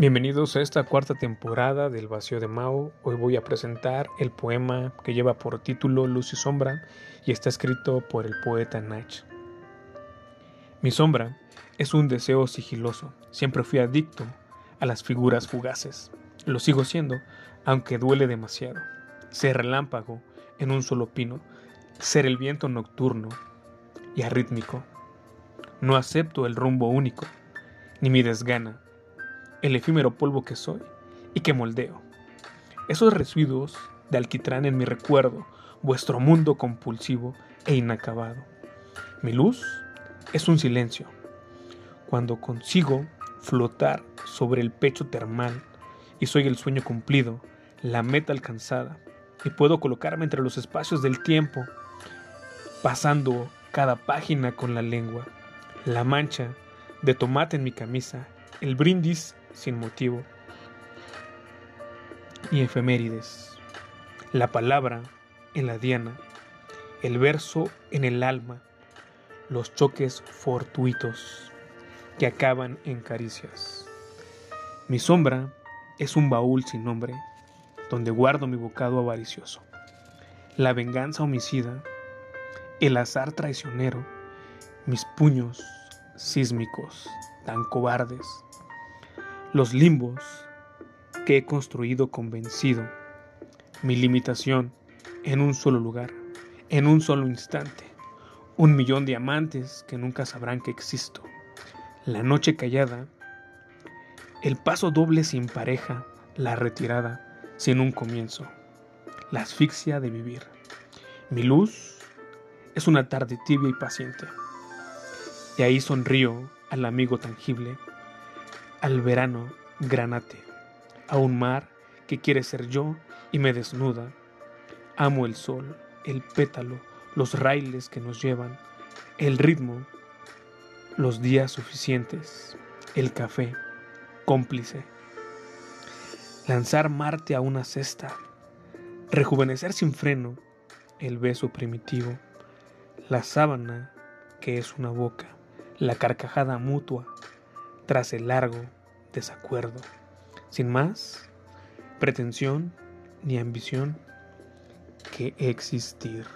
Bienvenidos a esta cuarta temporada del Vacío de Mao. Hoy voy a presentar el poema que lleva por título Luz y Sombra y está escrito por el poeta Nach. Mi sombra es un deseo sigiloso. Siempre fui adicto a las figuras fugaces. Lo sigo siendo, aunque duele demasiado. Ser relámpago en un solo pino, ser el viento nocturno y arrítmico. No acepto el rumbo único, ni mi desgana el efímero polvo que soy y que moldeo. Esos residuos de alquitrán en mi recuerdo, vuestro mundo compulsivo e inacabado. Mi luz es un silencio. Cuando consigo flotar sobre el pecho termal y soy el sueño cumplido, la meta alcanzada, y puedo colocarme entre los espacios del tiempo, pasando cada página con la lengua, la mancha de tomate en mi camisa, el brindis sin motivo, y efemérides, la palabra en la diana, el verso en el alma, los choques fortuitos que acaban en caricias. Mi sombra es un baúl sin nombre, donde guardo mi bocado avaricioso. La venganza homicida, el azar traicionero, mis puños sísmicos, tan cobardes, los limbos que he construido convencido, mi limitación en un solo lugar, en un solo instante, un millón de amantes que nunca sabrán que existo, la noche callada, el paso doble sin pareja, la retirada sin un comienzo, la asfixia de vivir. Mi luz es una tarde tibia y paciente. Y ahí sonrío al amigo tangible al verano granate, a un mar que quiere ser yo y me desnuda. Amo el sol, el pétalo, los raíles que nos llevan, el ritmo, los días suficientes, el café, cómplice. Lanzar Marte a una cesta, rejuvenecer sin freno, el beso primitivo, la sábana que es una boca, la carcajada mutua, tras el largo desacuerdo, sin más pretensión ni ambición que existir.